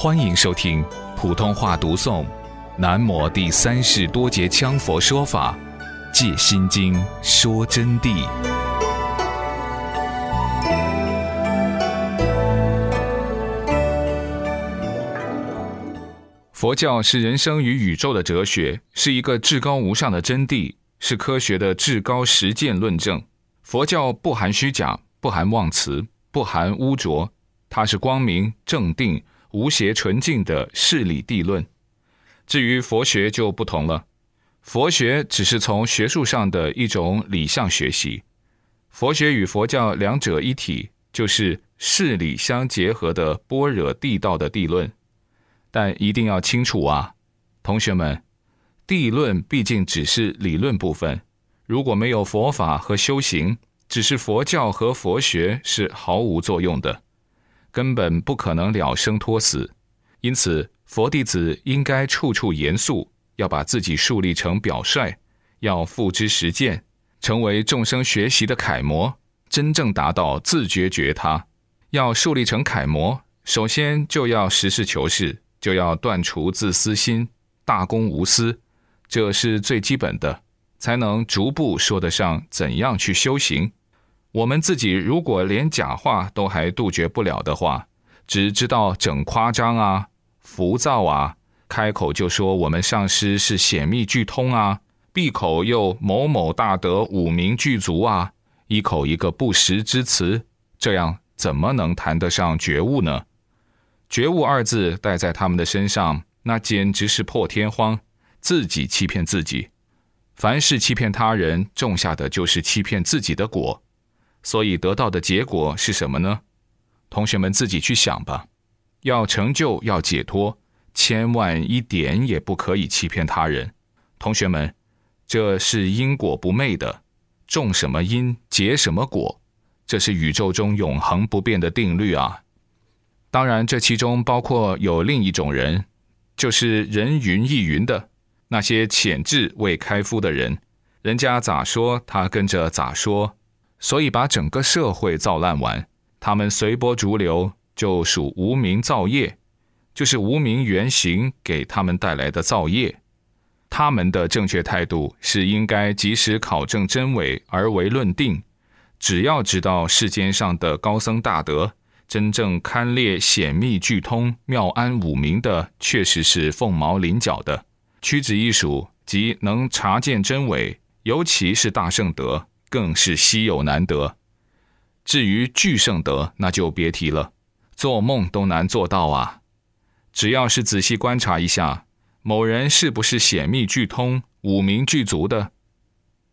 欢迎收听普通话读诵《南摩第三世多杰羌佛说法·借心经说真谛》。佛教是人生与宇宙的哲学，是一个至高无上的真谛，是科学的至高实践论证。佛教不含虚假，不含妄词，不含污浊，它是光明正定。无邪纯净的事理地论。至于佛学就不同了，佛学只是从学术上的一种理象学习。佛学与佛教两者一体，就是事理相结合的般若地道的地论。但一定要清楚啊，同学们，地论毕竟只是理论部分。如果没有佛法和修行，只是佛教和佛学是毫无作用的。根本不可能了生脱死，因此佛弟子应该处处严肃，要把自己树立成表率，要付之实践，成为众生学习的楷模，真正达到自觉觉他。要树立成楷模，首先就要实事求是，就要断除自私心，大公无私，这是最基本的，才能逐步说得上怎样去修行。我们自己如果连假话都还杜绝不了的话，只知道整夸张啊、浮躁啊，开口就说我们上师是显密具通啊，闭口又某某大德五名具足啊，一口一个不实之词，这样怎么能谈得上觉悟呢？觉悟二字带在他们的身上，那简直是破天荒，自己欺骗自己。凡是欺骗他人，种下的就是欺骗自己的果。所以得到的结果是什么呢？同学们自己去想吧。要成就，要解脱，千万一点也不可以欺骗他人。同学们，这是因果不昧的，种什么因结什么果，这是宇宙中永恒不变的定律啊。当然，这其中包括有另一种人，就是人云亦云的那些潜质未开敷的人，人家咋说，他跟着咋说。所以把整个社会造烂完，他们随波逐流，就属无名造业，就是无名原型给他们带来的造业。他们的正确态度是应该及时考证真伪而为论定。只要知道世间上的高僧大德，真正堪列显密具通妙安五明的，确实是凤毛麟角的，屈指一数，即能察见真伪，尤其是大圣德。更是稀有难得。至于巨圣德，那就别提了，做梦都难做到啊！只要是仔细观察一下，某人是不是显密具通、五明具足的？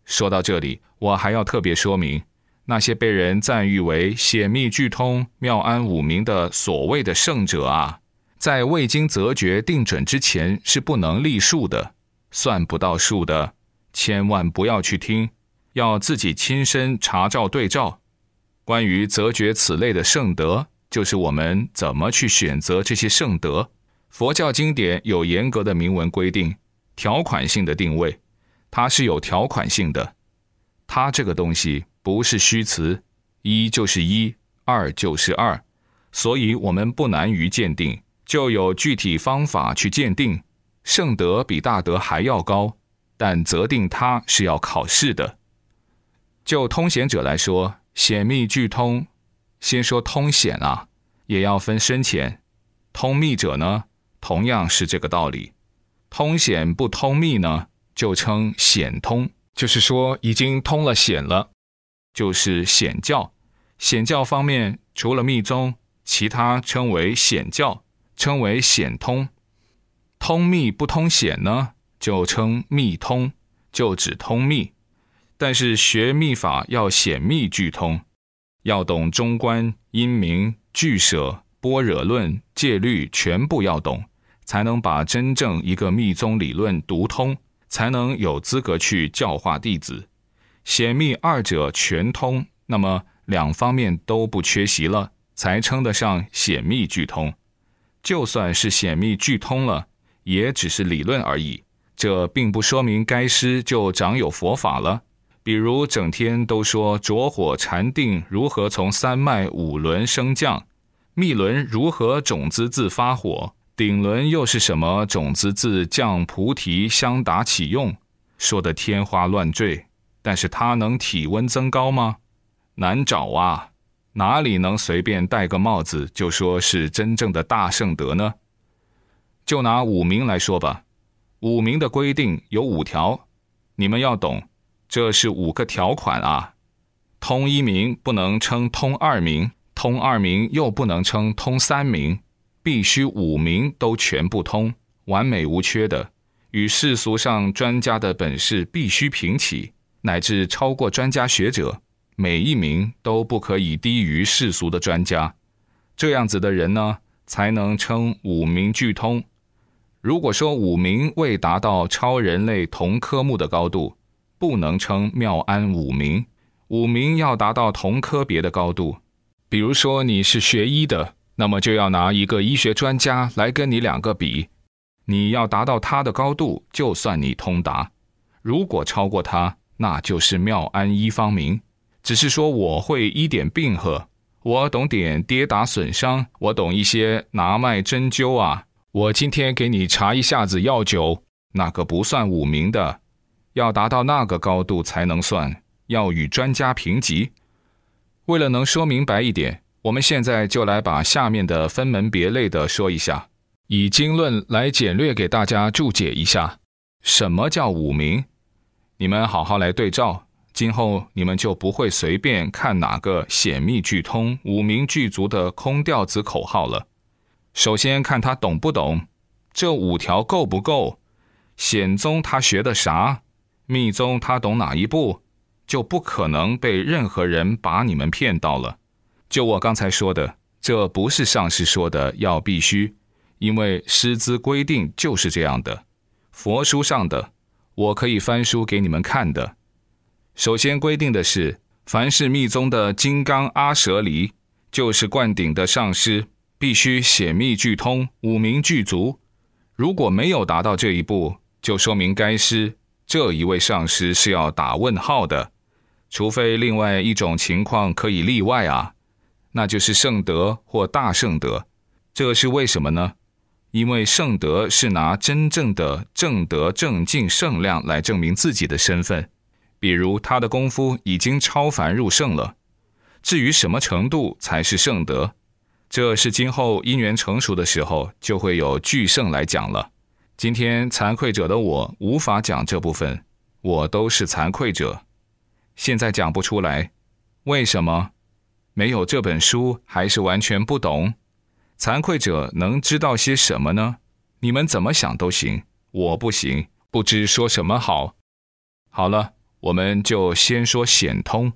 说到这里，我还要特别说明，那些被人赞誉为显密具通、妙安五明的所谓的圣者啊，在未经择决定准之前，是不能立数的，算不到数的，千万不要去听。要自己亲身查照对照，关于择觉此类的圣德，就是我们怎么去选择这些圣德。佛教经典有严格的明文规定，条款性的定位，它是有条款性的。它这个东西不是虚词，一就是一，二就是二，所以我们不难于鉴定，就有具体方法去鉴定。圣德比大德还要高，但择定它是要考试的。就通显者来说，显密俱通，先说通显啊，也要分深浅。通密者呢，同样是这个道理。通显不通密呢，就称显通，就是说已经通了显了，就是显教。显教方面，除了密宗，其他称为显教，称为显通。通密不通显呢，就称密通，就指通密。但是学密法要显密俱通，要懂中观、因明、俱舍、般若论、戒律，全部要懂，才能把真正一个密宗理论读通，才能有资格去教化弟子。显密二者全通，那么两方面都不缺席了，才称得上显密俱通。就算是显密俱通了，也只是理论而已，这并不说明该师就掌有佛法了。比如整天都说着火禅定如何从三脉五轮升降，密轮如何种子自发火？顶轮又是什么种子自降菩提相达起用？说的天花乱坠，但是它能体温增高吗？难找啊！哪里能随便戴个帽子就说是真正的大圣德呢？就拿五名来说吧，五名的规定有五条，你们要懂，这是五个条款啊。通一名不能称通二名。通二名又不能称通三名，必须五名都全部通，完美无缺的，与世俗上专家的本事必须平齐，乃至超过专家学者，每一名都不可以低于世俗的专家。这样子的人呢，才能称五名俱通。如果说五名未达到超人类同科目的高度，不能称妙安五名。五名要达到同科别的高度。比如说你是学医的，那么就要拿一个医学专家来跟你两个比，你要达到他的高度，就算你通达；如果超过他，那就是妙安医方明。只是说我会医点病呵，我懂点跌打损伤，我懂一些拿脉针灸啊。我今天给你查一下子药酒，那个不算五名的，要达到那个高度才能算，要与专家评级。为了能说明白一点，我们现在就来把下面的分门别类的说一下，以经论来简略给大家注解一下，什么叫五名？你们好好来对照，今后你们就不会随便看哪个显密俱通、五名具足的空调子口号了。首先看他懂不懂，这五条够不够？显宗他学的啥？密宗他懂哪一步？就不可能被任何人把你们骗到了。就我刚才说的，这不是上师说的要必须，因为师资规定就是这样的。佛书上的，我可以翻书给你们看的。首先规定的是，凡是密宗的金刚阿舍离，就是灌顶的上师，必须显密俱通，五名具足。如果没有达到这一步，就说明该师这一位上师是要打问号的。除非另外一种情况可以例外啊，那就是圣德或大圣德。这是为什么呢？因为圣德是拿真正的正德正净圣量来证明自己的身份，比如他的功夫已经超凡入圣了。至于什么程度才是圣德，这是今后因缘成熟的时候就会有巨圣来讲了。今天惭愧者的我无法讲这部分，我都是惭愧者。现在讲不出来，为什么？没有这本书，还是完全不懂。惭愧者能知道些什么呢？你们怎么想都行，我不行，不知说什么好。好了，我们就先说显通。